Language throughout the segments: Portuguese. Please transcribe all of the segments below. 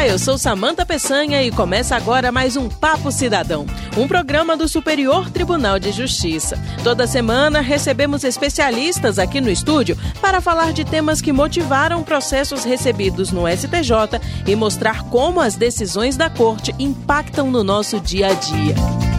Olá, eu sou Samanta Peçanha e começa agora mais um Papo Cidadão, um programa do Superior Tribunal de Justiça. Toda semana recebemos especialistas aqui no estúdio para falar de temas que motivaram processos recebidos no STJ e mostrar como as decisões da corte impactam no nosso dia a dia.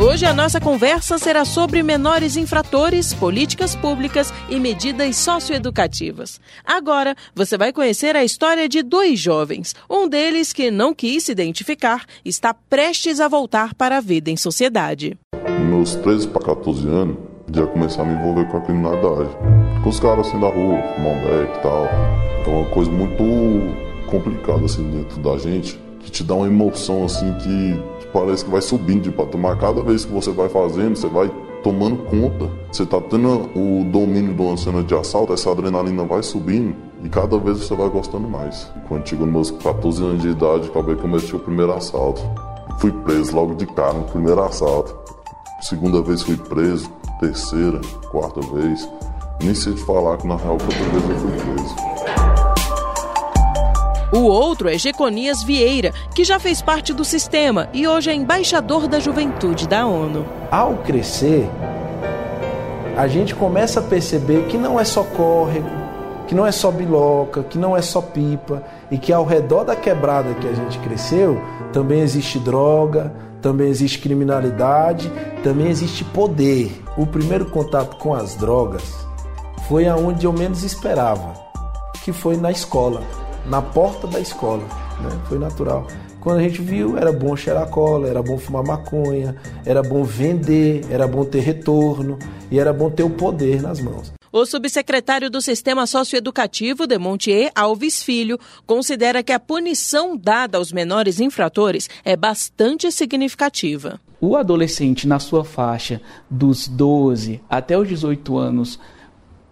Hoje a nossa conversa será sobre menores infratores, políticas públicas e medidas socioeducativas. Agora, você vai conhecer a história de dois jovens. Um deles, que não quis se identificar, está prestes a voltar para a vida em sociedade. Meus 13 para 14 anos, já comecei a me envolver com a criminalidade. Com os caras assim da rua, fumando e tal. É uma coisa muito complicada assim dentro da gente, que te dá uma emoção assim que parece que vai subindo de patamar. Cada vez que você vai fazendo, você vai tomando conta. Você está tendo o domínio de uma cena de assalto, essa adrenalina vai subindo e cada vez você vai gostando mais. Quando chegou nos meus 14 anos de idade, acabei que cometi o primeiro assalto. Fui preso logo de cara no primeiro assalto. Segunda vez fui preso, terceira, quarta vez. Nem sei te falar que na real outra vez eu fui preso. O outro é Jeconias Vieira, que já fez parte do sistema e hoje é embaixador da juventude da ONU. Ao crescer, a gente começa a perceber que não é só córrego, que não é só biloca, que não é só pipa e que ao redor da quebrada que a gente cresceu também existe droga, também existe criminalidade, também existe poder. O primeiro contato com as drogas foi aonde eu menos esperava, que foi na escola na porta da escola. Né? Foi natural. Quando a gente viu, era bom cheirar cola, era bom fumar maconha, era bom vender, era bom ter retorno e era bom ter o poder nas mãos. O subsecretário do Sistema Socioeducativo, Demontier Alves Filho, considera que a punição dada aos menores infratores é bastante significativa. O adolescente, na sua faixa dos 12 até os 18 anos,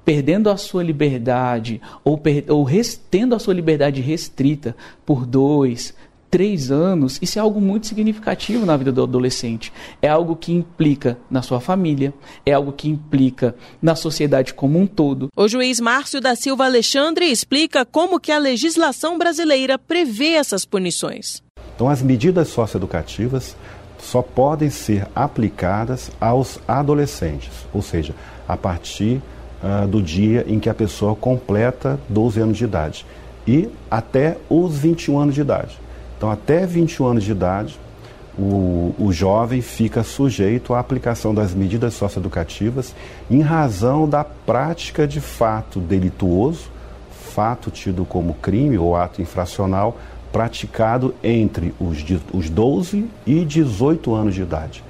perdendo a sua liberdade ou, ou res, tendo a sua liberdade restrita por dois, três anos, isso é algo muito significativo na vida do adolescente. É algo que implica na sua família, é algo que implica na sociedade como um todo. O juiz Márcio da Silva Alexandre explica como que a legislação brasileira prevê essas punições. Então, as medidas socioeducativas só podem ser aplicadas aos adolescentes, ou seja, a partir uh, do dia em que a pessoa completa 12 anos de idade e até os 21 anos de idade. Então, até 21 anos de idade, o, o jovem fica sujeito à aplicação das medidas socioeducativas em razão da prática de fato delituoso, fato tido como crime ou ato infracional praticado entre os, os 12 e 18 anos de idade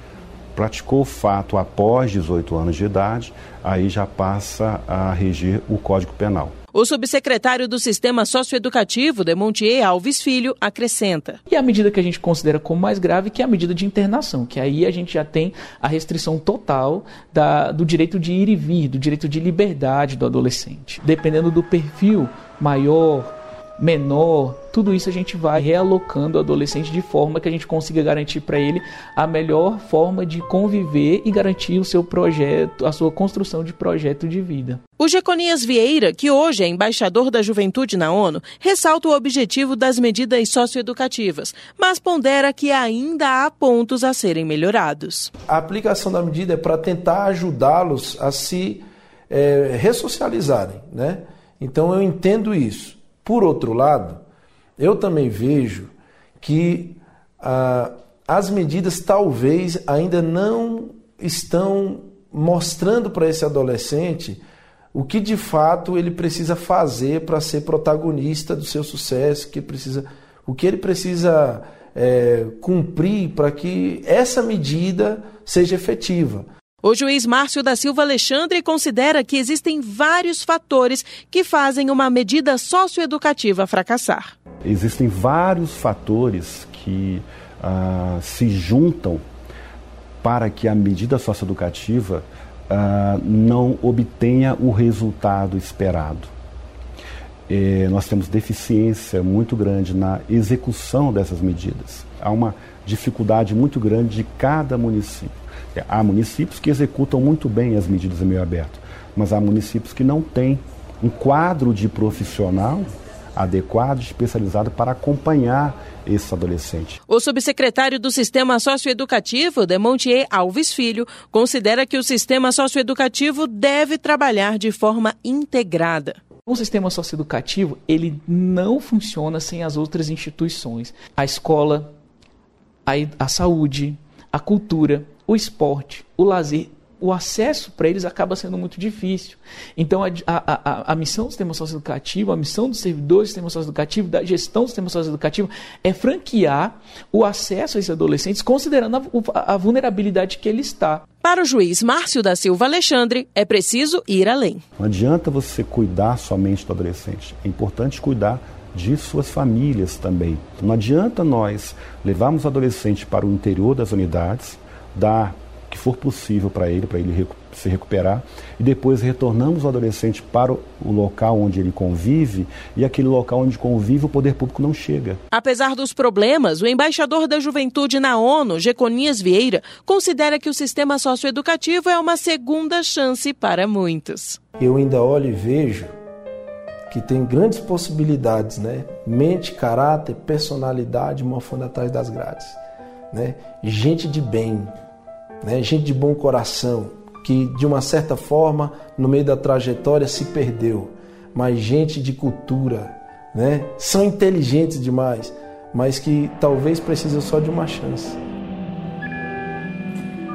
praticou o fato após 18 anos de idade, aí já passa a reger o Código Penal. O subsecretário do Sistema Socioeducativo, Demontier Alves Filho, acrescenta. E a medida que a gente considera como mais grave, que é a medida de internação, que aí a gente já tem a restrição total da, do direito de ir e vir, do direito de liberdade do adolescente. Dependendo do perfil maior, menor, tudo isso a gente vai realocando o adolescente de forma que a gente consiga garantir para ele a melhor forma de conviver e garantir o seu projeto, a sua construção de projeto de vida. O Jeconias Vieira, que hoje é embaixador da juventude na ONU, ressalta o objetivo das medidas socioeducativas, mas pondera que ainda há pontos a serem melhorados. A aplicação da medida é para tentar ajudá-los a se é, ressocializarem, né? Então eu entendo isso. Por outro lado, eu também vejo que ah, as medidas talvez ainda não estão mostrando para esse adolescente o que de fato ele precisa fazer para ser protagonista do seu sucesso, que precisa, o que ele precisa é, cumprir para que essa medida seja efetiva. O juiz Márcio da Silva Alexandre considera que existem vários fatores que fazem uma medida socioeducativa fracassar. Existem vários fatores que ah, se juntam para que a medida socioeducativa ah, não obtenha o resultado esperado. É, nós temos deficiência muito grande na execução dessas medidas. Há uma dificuldade muito grande de cada município. Há municípios que executam muito bem as medidas em meio aberto, mas há municípios que não têm um quadro de profissional adequado, especializado para acompanhar esse adolescente. O subsecretário do Sistema Socioeducativo, Demontier Alves Filho, considera que o sistema socioeducativo deve trabalhar de forma integrada. O sistema socioeducativo, ele não funciona sem as outras instituições. A escola, a, a saúde, a cultura, o esporte, o lazer, o acesso para eles acaba sendo muito difícil. Então, a, a, a, a missão do sistema socioeducativo, a missão dos servidores do sistema socioeducativo, da gestão do sistema socioeducativo, é franquear o acesso a esses adolescentes, considerando a, a vulnerabilidade que ele está. Para o juiz Márcio da Silva Alexandre, é preciso ir além. Não adianta você cuidar somente do adolescente, é importante cuidar de suas famílias também. Não adianta nós levarmos o adolescente para o interior das unidades, dar que for possível para ele, para ele se recuperar, e depois retornamos o adolescente para o local onde ele convive e aquele local onde convive o poder público não chega. Apesar dos problemas, o embaixador da juventude na ONU, Jeconias Vieira, considera que o sistema socioeducativo é uma segunda chance para muitos. Eu ainda olho e vejo que tem grandes possibilidades, né? Mente, caráter, personalidade mofando atrás das grades, né? Gente de bem, né? gente de bom coração, que de uma certa forma, no meio da trajetória, se perdeu, mas gente de cultura, né? são inteligentes demais, mas que talvez precisam só de uma chance.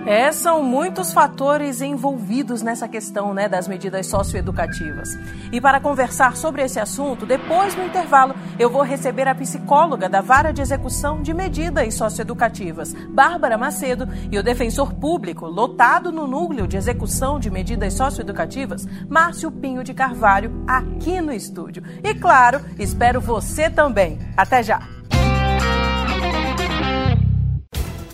É, são muitos fatores envolvidos nessa questão né, das medidas socioeducativas. E para conversar sobre esse assunto, depois do intervalo, eu vou receber a psicóloga da Vara de Execução de Medidas Socioeducativas, Bárbara Macedo, e o defensor público, lotado no Núcleo de Execução de Medidas Socioeducativas, Márcio Pinho de Carvalho, aqui no estúdio. E claro, espero você também. Até já!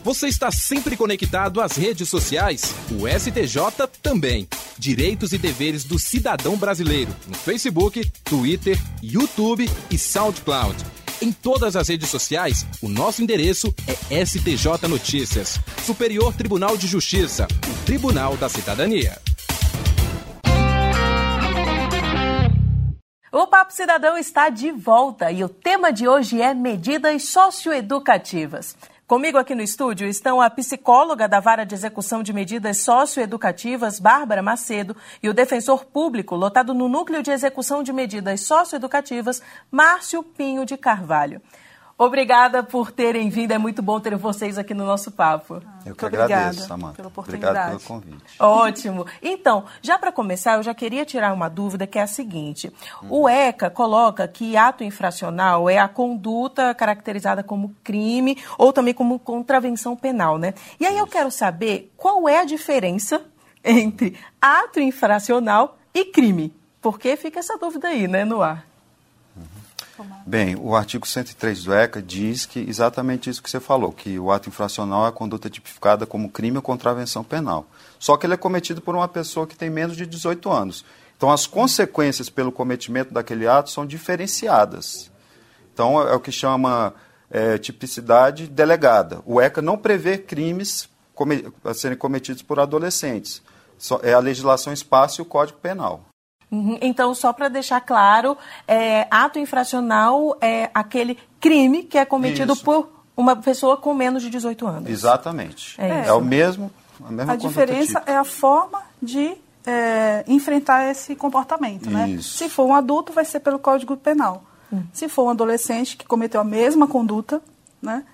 Você está sempre conectado às redes sociais? O STJ também. Direitos e deveres do cidadão brasileiro no Facebook, Twitter, YouTube e SoundCloud. Em todas as redes sociais, o nosso endereço é STJ Notícias, Superior Tribunal de Justiça, o Tribunal da Cidadania. O Papo Cidadão está de volta e o tema de hoje é medidas socioeducativas. Comigo aqui no estúdio estão a psicóloga da Vara de Execução de Medidas Socioeducativas, Bárbara Macedo, e o defensor público, lotado no Núcleo de Execução de Medidas Socioeducativas, Márcio Pinho de Carvalho. Obrigada por terem vindo, é muito bom ter vocês aqui no nosso papo. Eu que agradeço, Samanta. Pela oportunidade. Obrigado pelo convite. Ótimo. Então, já para começar, eu já queria tirar uma dúvida que é a seguinte: hum. o ECA coloca que ato infracional é a conduta caracterizada como crime ou também como contravenção penal, né? E aí eu quero saber qual é a diferença entre ato infracional e crime. Porque fica essa dúvida aí, né, no ar. Bem, o artigo 103 do ECA diz que exatamente isso que você falou, que o ato infracional é a conduta tipificada como crime ou contravenção penal. Só que ele é cometido por uma pessoa que tem menos de 18 anos. Então, as consequências pelo cometimento daquele ato são diferenciadas. Então, é o que chama é, tipicidade delegada. O ECA não prevê crimes a serem cometidos por adolescentes. é a legislação espaço e o Código Penal. Uhum. Então, só para deixar claro, é, ato infracional é aquele crime que é cometido Isso. por uma pessoa com menos de 18 anos. Exatamente. É, é o mesmo. A, mesma a diferença é a forma de é, enfrentar esse comportamento. Né? Se for um adulto, vai ser pelo Código Penal. Hum. Se for um adolescente que cometeu a mesma conduta, né,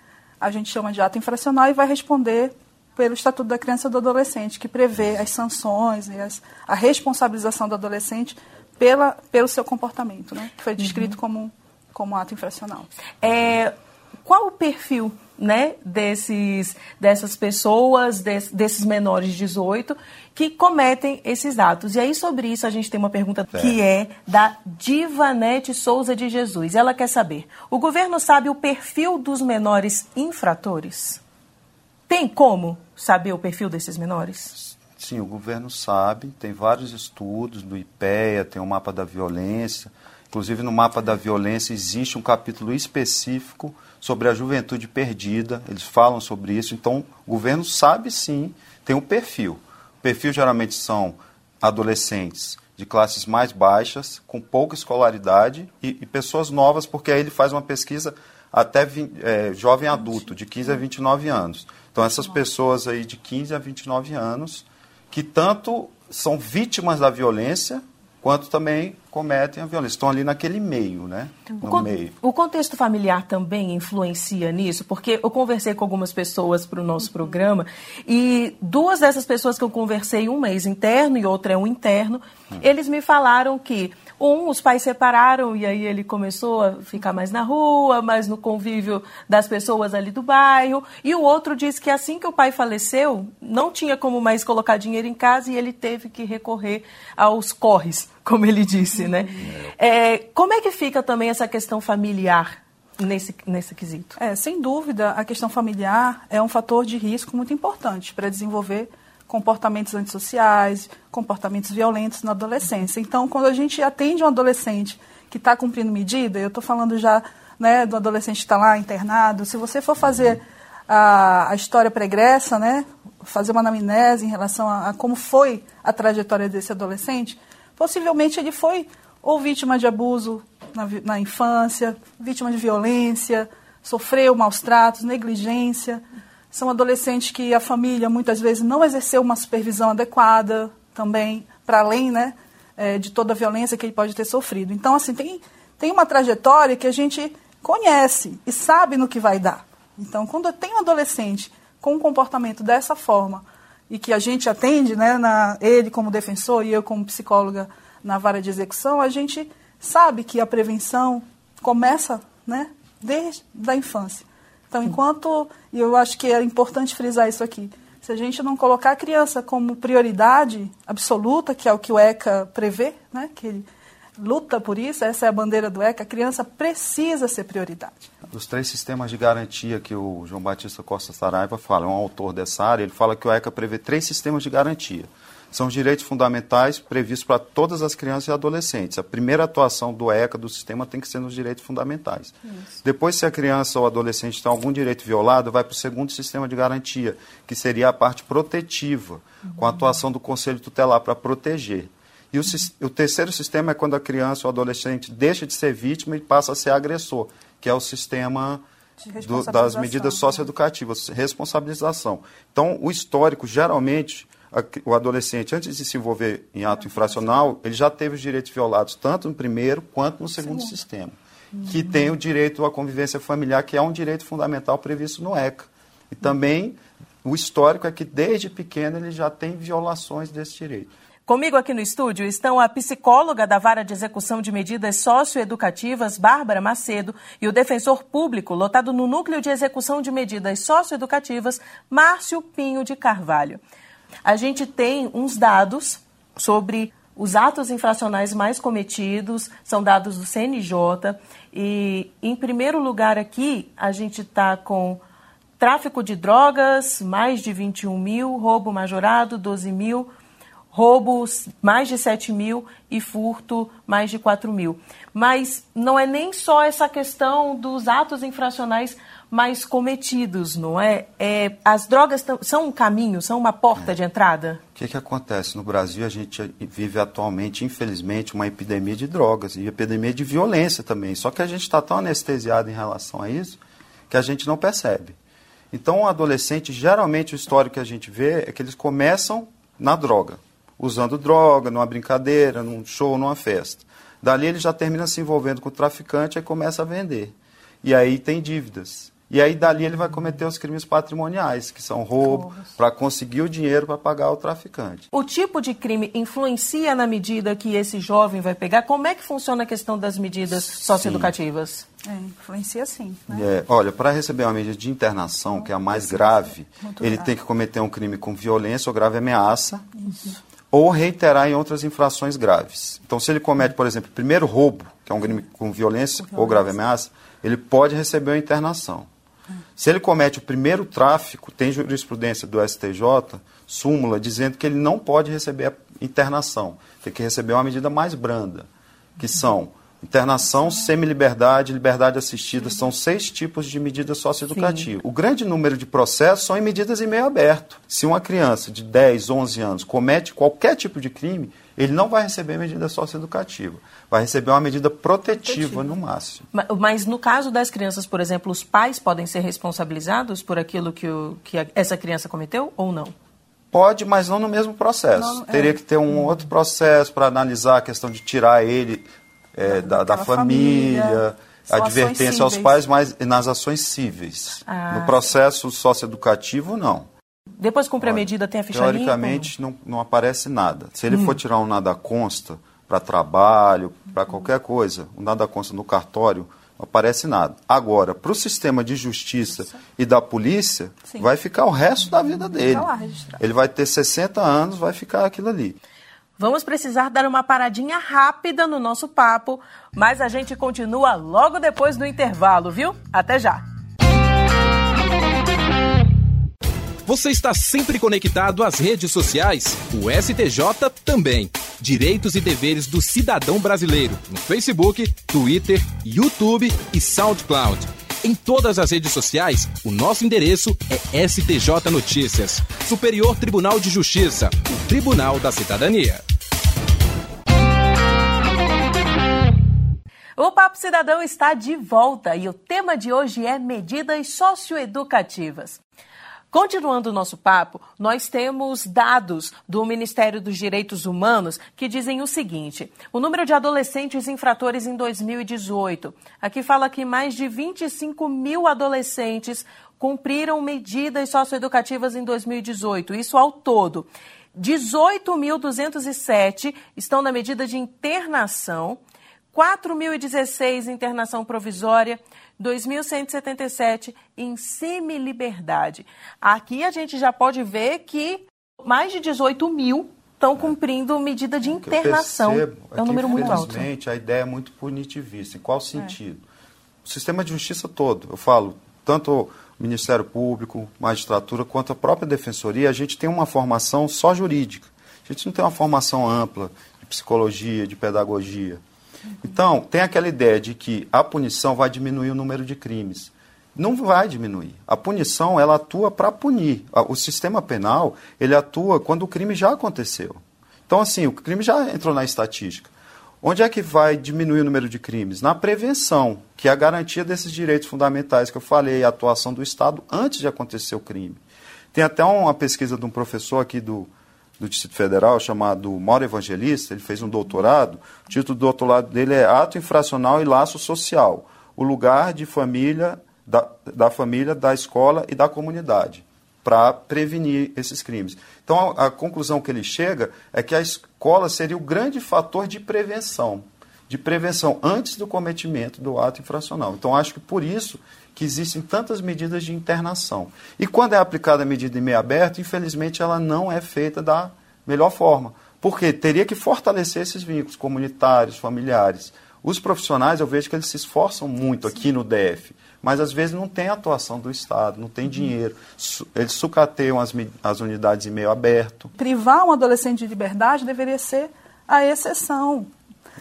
a gente chama de ato infracional e vai responder pelo Estatuto da Criança e do Adolescente, que prevê as sanções e as, a responsabilização do adolescente pela, pelo seu comportamento, né? que foi descrito uhum. como, como ato infracional. É, qual o perfil né, desses, dessas pessoas, des, desses menores de 18, que cometem esses atos? E aí, sobre isso, a gente tem uma pergunta é. que é da Divanete Souza de Jesus. Ela quer saber: o governo sabe o perfil dos menores infratores? Tem como saber o perfil desses menores? Sim, o governo sabe, tem vários estudos do IPEA, tem o mapa da violência. Inclusive, no mapa da violência existe um capítulo específico sobre a juventude perdida, eles falam sobre isso. Então, o governo sabe sim, tem um perfil. O perfil geralmente são adolescentes de classes mais baixas, com pouca escolaridade e, e pessoas novas, porque aí ele faz uma pesquisa até é, jovem adulto, de 15 a 29 anos. Então, essas pessoas aí de 15 a 29 anos, que tanto são vítimas da violência, quanto também cometem a violência. Estão ali naquele meio, né? No o, meio. o contexto familiar também influencia nisso, porque eu conversei com algumas pessoas para o nosso programa e duas dessas pessoas que eu conversei, uma é ex-interno e outra é um interno, hum. eles me falaram que um, os pais separaram e aí ele começou a ficar mais na rua, mais no convívio das pessoas ali do bairro. E o outro disse que assim que o pai faleceu, não tinha como mais colocar dinheiro em casa e ele teve que recorrer aos corres, como ele disse, né? É, como é que fica também essa questão familiar nesse, nesse quesito? É, sem dúvida, a questão familiar é um fator de risco muito importante para desenvolver comportamentos antissociais, comportamentos violentos na adolescência. Então, quando a gente atende um adolescente que está cumprindo medida, eu estou falando já né, do adolescente que está lá internado, se você for fazer a, a história pregressa, né, fazer uma anamnese em relação a, a como foi a trajetória desse adolescente, possivelmente ele foi ou vítima de abuso na, na infância, vítima de violência, sofreu maus tratos, negligência, são adolescentes que a família muitas vezes não exerceu uma supervisão adequada também, para além né, é, de toda a violência que ele pode ter sofrido. Então, assim, tem, tem uma trajetória que a gente conhece e sabe no que vai dar. Então, quando tem um adolescente com um comportamento dessa forma e que a gente atende, né, na, ele como defensor e eu como psicóloga na vara de execução, a gente sabe que a prevenção começa né, desde a infância. Então, enquanto, e eu acho que é importante frisar isso aqui, se a gente não colocar a criança como prioridade absoluta, que é o que o ECA prevê, né, que ele luta por isso, essa é a bandeira do ECA, a criança precisa ser prioridade. Dos três sistemas de garantia que o João Batista Costa Saraiva fala, é um autor dessa área, ele fala que o ECA prevê três sistemas de garantia são os direitos fundamentais previstos para todas as crianças e adolescentes. A primeira atuação do ECA, do sistema, tem que ser nos direitos fundamentais. Isso. Depois, se a criança ou adolescente tem algum direito violado, vai para o segundo sistema de garantia, que seria a parte protetiva, uhum. com a atuação do Conselho Tutelar para proteger. E o, o, terceiro sistema é quando a criança ou adolescente deixa de ser vítima e passa a ser agressor, que é o sistema do, das medidas socioeducativas, responsabilização. Então, o histórico, geralmente, o adolescente, antes de se envolver em ato infracional, ele já teve os direitos violados, tanto no primeiro quanto no segundo Sim. sistema. Que tem o direito à convivência familiar, que é um direito fundamental previsto no ECA. E também o histórico é que desde pequeno ele já tem violações desse direito. Comigo aqui no estúdio estão a psicóloga da Vara de Execução de Medidas Socioeducativas, Bárbara Macedo, e o defensor público, lotado no Núcleo de Execução de Medidas Socioeducativas, Márcio Pinho de Carvalho a gente tem uns dados sobre os atos infracionais mais cometidos, são dados do CNJ. E, em primeiro lugar, aqui, a gente está com tráfico de drogas, mais de 21 mil, roubo majorado, 12 mil, roubos, mais de 7 mil e furto, mais de 4 mil. Mas não é nem só essa questão dos atos infracionais mais cometidos, não é? é as drogas são um caminho, são uma porta é. de entrada? O que, que acontece? No Brasil, a gente vive atualmente, infelizmente, uma epidemia de drogas e epidemia de violência também. Só que a gente está tão anestesiado em relação a isso que a gente não percebe. Então, o adolescente, geralmente, o histórico que a gente vê é que eles começam na droga, usando droga, numa brincadeira, num show, numa festa. Dali ele já termina se envolvendo com o traficante e começa a vender. E aí tem dívidas. E aí dali ele vai cometer os crimes patrimoniais, que são roubo, para conseguir o dinheiro para pagar o traficante. O tipo de crime influencia na medida que esse jovem vai pegar? Como é que funciona a questão das medidas socioeducativas? É, influencia sim. Né? É, olha, para receber uma medida de internação, que é a mais grave, ele grave. tem que cometer um crime com violência ou grave ameaça. Isso. Ou reiterar em outras infrações graves. Então, se ele comete, por exemplo, primeiro roubo, que é um crime com violência, com violência. ou grave ameaça, ele pode receber uma internação. Se ele comete o primeiro tráfico, tem jurisprudência do STJ, súmula, dizendo que ele não pode receber a internação, tem que receber uma medida mais branda, que são internação, semi-liberdade, liberdade assistida, são seis tipos de medidas socioeducativas. O grande número de processos são em medidas em meio aberto. Se uma criança de 10, 11 anos comete qualquer tipo de crime, ele não vai receber medida socioeducativa, vai receber uma medida protetiva, no máximo. Mas, mas, no caso das crianças, por exemplo, os pais podem ser responsabilizados por aquilo que, o, que a, essa criança cometeu ou não? Pode, mas não no mesmo processo. Não, é. Teria que ter um outro processo para analisar a questão de tirar ele é, da, da, família, família advertência aos pais, mas nas ações cíveis. Ah. No processo socioeducativo, não. Depois cumpre a medida, tem a ficha Teoricamente, não, não aparece nada. Se ele hum. for tirar um nada consta para trabalho, para qualquer coisa, um nada consta no cartório, não aparece nada. Agora, para o sistema de justiça Isso. e da polícia, Sim. vai ficar o resto da vida dele. Ele vai ter 60 anos, vai ficar aquilo ali. Vamos precisar dar uma paradinha rápida no nosso papo, mas a gente continua logo depois do intervalo, viu? Até já! Você está sempre conectado às redes sociais? O STJ também. Direitos e deveres do cidadão brasileiro no Facebook, Twitter, YouTube e SoundCloud. Em todas as redes sociais, o nosso endereço é STJ Notícias. Superior Tribunal de Justiça, o Tribunal da Cidadania. O Papo Cidadão está de volta e o tema de hoje é medidas socioeducativas. Continuando o nosso papo, nós temos dados do Ministério dos Direitos Humanos que dizem o seguinte: o número de adolescentes infratores em 2018. Aqui fala que mais de 25 mil adolescentes cumpriram medidas socioeducativas em 2018, isso ao todo. 18.207 estão na medida de internação, 4.016 internação provisória, 2.177 em semi-liberdade. Aqui a gente já pode ver que mais de 18 mil estão cumprindo medida de internação. Percebo, é um número muito alto. Infelizmente, a ideia é muito punitivista. Em qual sentido? É. O sistema de justiça todo, eu falo, tanto o Ministério Público, magistratura, quanto a própria defensoria, a gente tem uma formação só jurídica. A gente não tem uma formação ampla de psicologia, de pedagogia. Então, tem aquela ideia de que a punição vai diminuir o número de crimes. Não vai diminuir. A punição, ela atua para punir. O sistema penal, ele atua quando o crime já aconteceu. Então, assim, o crime já entrou na estatística. Onde é que vai diminuir o número de crimes? Na prevenção, que é a garantia desses direitos fundamentais que eu falei, a atuação do Estado antes de acontecer o crime. Tem até uma pesquisa de um professor aqui do, do Distrito Federal, chamado Mauro Evangelista, ele fez um doutorado. O título do doutorado dele é Ato Infracional e Laço Social: o lugar de família, da, da família, da escola e da comunidade, para prevenir esses crimes. Então, a, a conclusão que ele chega é que a escola seria o grande fator de prevenção de prevenção antes do cometimento do ato infracional. Então, acho que por isso que existem tantas medidas de internação. E quando é aplicada a medida em meio aberto, infelizmente ela não é feita da melhor forma. Porque teria que fortalecer esses vínculos comunitários, familiares. Os profissionais, eu vejo que eles se esforçam muito aqui no DF, mas às vezes não tem atuação do Estado, não tem dinheiro. Eles sucateiam as, as unidades em meio aberto. Privar um adolescente de liberdade deveria ser a exceção.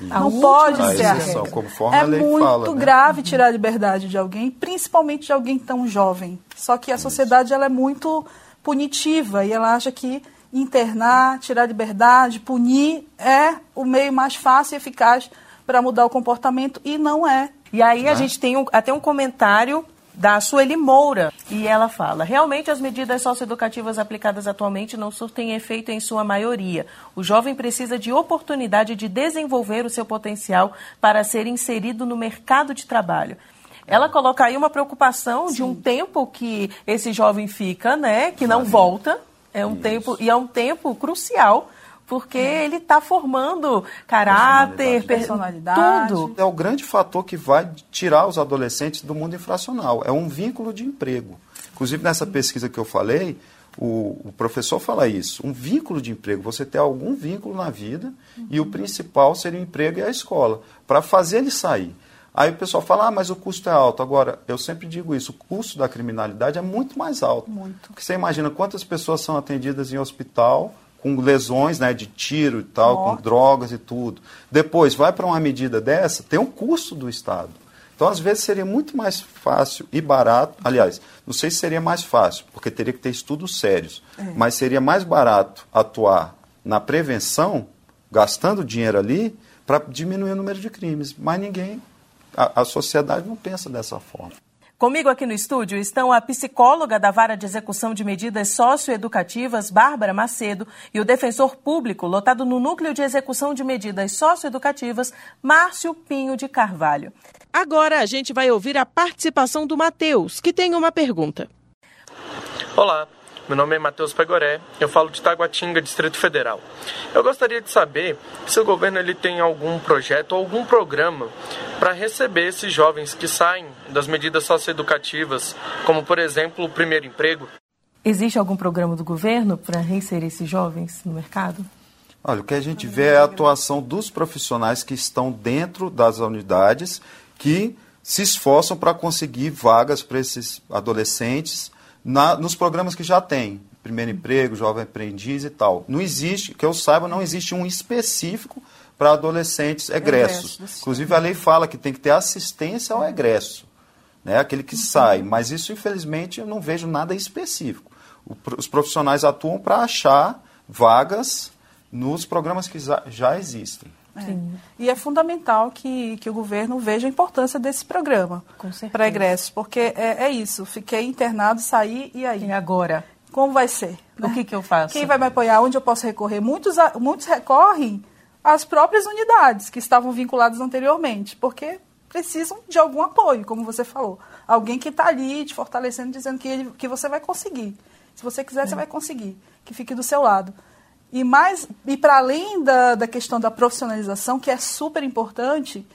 Não pode ser a regra. Conforme é a lei muito fala, né? grave tirar a liberdade de alguém, principalmente de alguém tão jovem. Só que a sociedade ela é muito punitiva e ela acha que internar, tirar a liberdade, punir é o meio mais fácil e eficaz para mudar o comportamento e não é. E aí a né? gente tem um, até um comentário da Sueli Moura. E ela fala: realmente as medidas socioeducativas aplicadas atualmente não surtem efeito em sua maioria. O jovem precisa de oportunidade de desenvolver o seu potencial para ser inserido no mercado de trabalho. Ela coloca aí uma preocupação Sim. de um tempo que esse jovem fica, né, que não volta. É um Isso. tempo e é um tempo crucial porque é. ele está formando caráter, personalidade, tudo. É o grande fator que vai tirar os adolescentes do mundo infracional. É um vínculo de emprego. Inclusive, nessa pesquisa que eu falei, o, o, professor fala isso, um vínculo de emprego, você ter algum vínculo na vida uhum. e o principal seria o emprego e a escola, para fazer ele sair. Aí o pessoal fala, ah, mas o custo é alto. Agora, eu sempre digo isso, o custo da criminalidade é muito mais alto. Muito. Porque você imagina quantas pessoas são atendidas em hospital com lesões né, de tiro e tal, Morte. com drogas e tudo. Depois, vai para uma medida dessa, tem um custo do Estado. Então, às vezes, seria muito mais fácil e barato. Aliás, não sei se seria mais fácil, porque teria que ter estudos sérios. É. Mas seria mais barato atuar na prevenção gastando dinheiro ali para diminuir o número de crimes. Mas ninguém, a, a sociedade não pensa dessa forma. Comigo aqui no estúdio estão a psicóloga da Vara de Execução de Medidas Socioeducativas, Bárbara Macedo, e o defensor público, lotado no Núcleo de Execução de Medidas Socioeducativas, Márcio Pinho de Carvalho. Agora a gente vai ouvir a participação do Matheus, que tem uma pergunta. Olá, meu nome é Matheus Pegoré, eu falo de Taguatinga, Distrito Federal. Eu gostaria de saber se o governo ele tem algum projeto ou algum programa para receber esses jovens que saem das medidas socioeducativas, como por exemplo o primeiro emprego. Existe algum programa do governo para reinserir esses jovens no mercado? Olha, o que a gente vê é a atuação dos profissionais que estão dentro das unidades que se esforçam para conseguir vagas para esses adolescentes na, nos programas que já tem. Primeiro emprego, jovem aprendiz e tal. Não existe, que eu saiba, não existe um específico para adolescentes egressos. egressos. Inclusive, a lei fala que tem que ter assistência ao egresso, né? aquele que uhum. sai. Mas isso, infelizmente, eu não vejo nada específico. O, os profissionais atuam para achar vagas nos programas que já existem. É. E é fundamental que, que o governo veja a importância desse programa para egressos, porque é, é, isso, fiquei internado, saí e aí? E agora? Como vai ser? Né? O que, que eu faço? Quem vai me apoiar? Onde eu posso recorrer? Muitos, muitos recorrem às próprias unidades que estavam vinculadas anteriormente, porque precisam de algum apoio, como você falou. Alguém que está ali te fortalecendo, dizendo que, ele, que você vai conseguir. Se você quiser, é. você vai conseguir. Que fique do seu lado. E, mais, e para além da, da questão da profissionalização, que é super importante,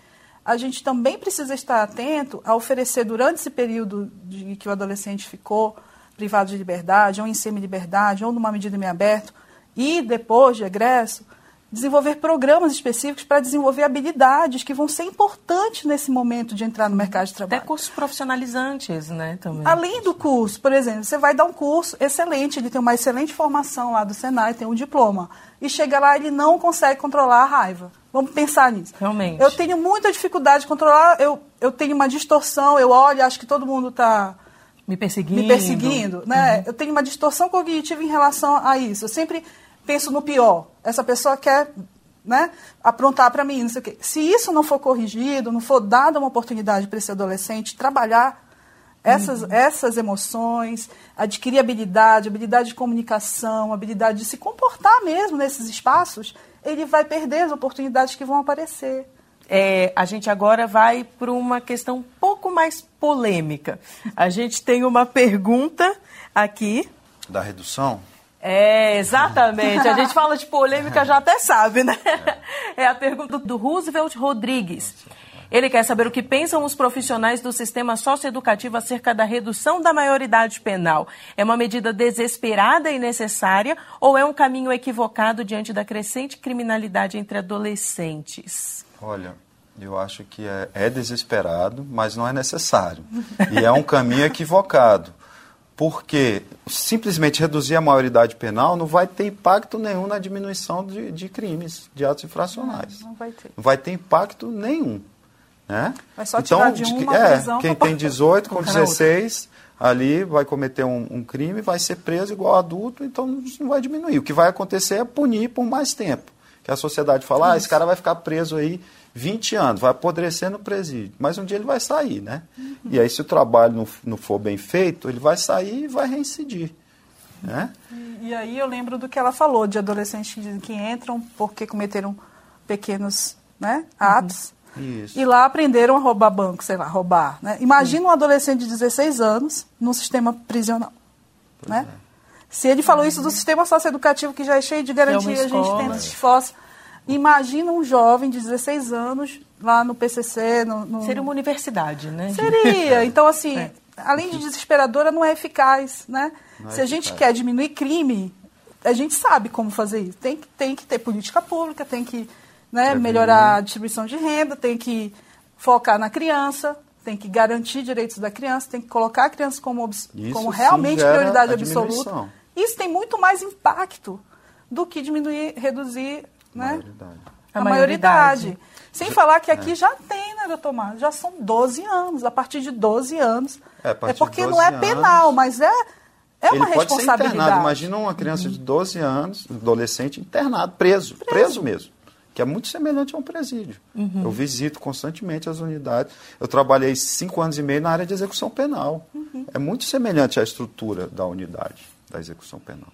a gente também precisa estar atento a oferecer durante esse período de que o adolescente ficou privado de liberdade, ou em semi-liberdade, ou numa medida em aberto, e depois de egresso, desenvolver programas específicos para desenvolver habilidades que vão ser importantes nesse momento de entrar no mercado de trabalho. Até cursos profissionalizantes, né? Também. Além do curso, por exemplo, você vai dar um curso excelente, ele tem uma excelente formação lá do Senai, tem um diploma, e chega lá ele não consegue controlar a raiva. Vamos pensar nisso. Realmente. Eu tenho muita dificuldade de controlar, eu, eu tenho uma distorção, eu olho, acho que todo mundo está me perseguindo. Me perseguindo, né? Uhum. Eu tenho uma distorção cognitiva em relação a isso. Eu sempre penso no pior. Essa pessoa quer né, aprontar para mim, não sei o quê. Se isso não for corrigido, não for dada uma oportunidade para esse adolescente trabalhar essas, uhum. essas emoções, adquirir habilidade, habilidade de comunicação, habilidade de se comportar mesmo nesses espaços, ele vai perder as oportunidades que vão aparecer. É, a gente agora vai para uma questão um pouco mais polêmica. A gente tem uma pergunta aqui. Da redução? É, exatamente. A gente fala de polêmica, já até sabe, né? É a pergunta do Roosevelt Rodrigues. Ele quer saber o que pensam os profissionais do sistema socioeducativo acerca da redução da maioridade penal. É uma medida desesperada e necessária ou é um caminho equivocado diante da crescente criminalidade entre adolescentes? Olha, eu acho que é, é desesperado, mas não é necessário. E é um caminho equivocado porque simplesmente reduzir a maioridade penal não vai ter impacto nenhum na diminuição de, de crimes, de atos infracionais. Não, não, vai ter. Não vai ter impacto nenhum. Né? Vai só então, de uma é, quem tem 18 com 16 ali vai cometer um, um, crime, vai ser preso igual adulto, então isso não vai diminuir. O que vai acontecer é punir por mais tempo. Que a sociedade fala, ah, esse cara vai ficar preso aí 20 anos, vai apodrecer no presídio, mas um dia ele vai sair, né? Uhum. E aí, se o trabalho não, não for bem feito, ele vai sair e vai reincidir. Né? E, e aí eu lembro do que ela falou, de adolescentes que entram porque cometeram pequenos né, atos uhum. e lá aprenderam a roubar banco, sei lá, roubar. Né? Imagina um adolescente de 16 anos num sistema prisional. né? É. Se ele falou isso do sistema socioeducativo, que já é cheio de garantias, é a gente tenta se esforça. Imagina um jovem de 16 anos lá no PCC. No, no... Seria uma universidade, né? Seria. Então, assim, é. além de desesperadora, não é eficaz, né? Não é Se é a gente quer diminuir crime, a gente sabe como fazer isso. Tem, tem que ter política pública, tem que né, melhorar a distribuição de renda, tem que focar na criança, tem que garantir direitos da criança, tem que colocar a criança como, como realmente prioridade absoluta. Isso tem muito mais impacto do que diminuir, reduzir né? Maioridade. A, a maioridade. maioridade. Sem falar que aqui é. já tem, né, doutor Márcio? Já são 12 anos. A partir de 12 anos. É, é porque não é penal, anos, mas é, é uma pode responsabilidade. Ser internado. Imagina uma criança de 12 anos, adolescente, internado, preso, preso, preso mesmo. que é muito semelhante a um presídio. Uhum. Eu visito constantemente as unidades. Eu trabalhei cinco anos e meio na área de execução penal. Uhum. É muito semelhante à estrutura da unidade da execução penal.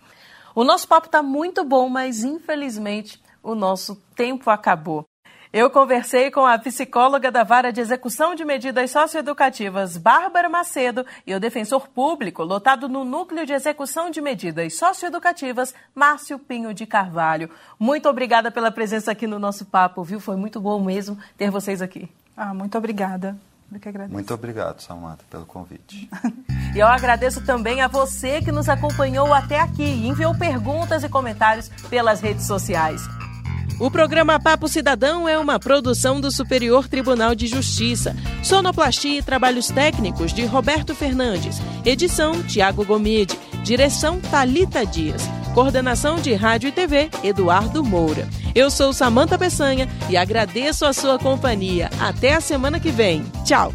O nosso papo está muito bom, mas infelizmente o nosso tempo acabou. Eu conversei com a psicóloga da Vara de Execução de Medidas Socioeducativas, Bárbara Macedo, e o defensor público, lotado no Núcleo de Execução de Medidas Socioeducativas, Márcio Pinho de Carvalho. Muito obrigada pela presença aqui no nosso papo, viu? Foi muito bom mesmo ter vocês aqui. Ah, muito obrigada. Muito obrigado, Samanta, pelo convite. e eu agradeço também a você que nos acompanhou até aqui e enviou perguntas e comentários pelas redes sociais. O programa Papo Cidadão é uma produção do Superior Tribunal de Justiça. Sonoplastia e trabalhos técnicos de Roberto Fernandes. Edição Tiago Gomide. Direção Talita Dias. Coordenação de Rádio e TV Eduardo Moura. Eu sou Samanta Peçanha e agradeço a sua companhia. Até a semana que vem. Tchau.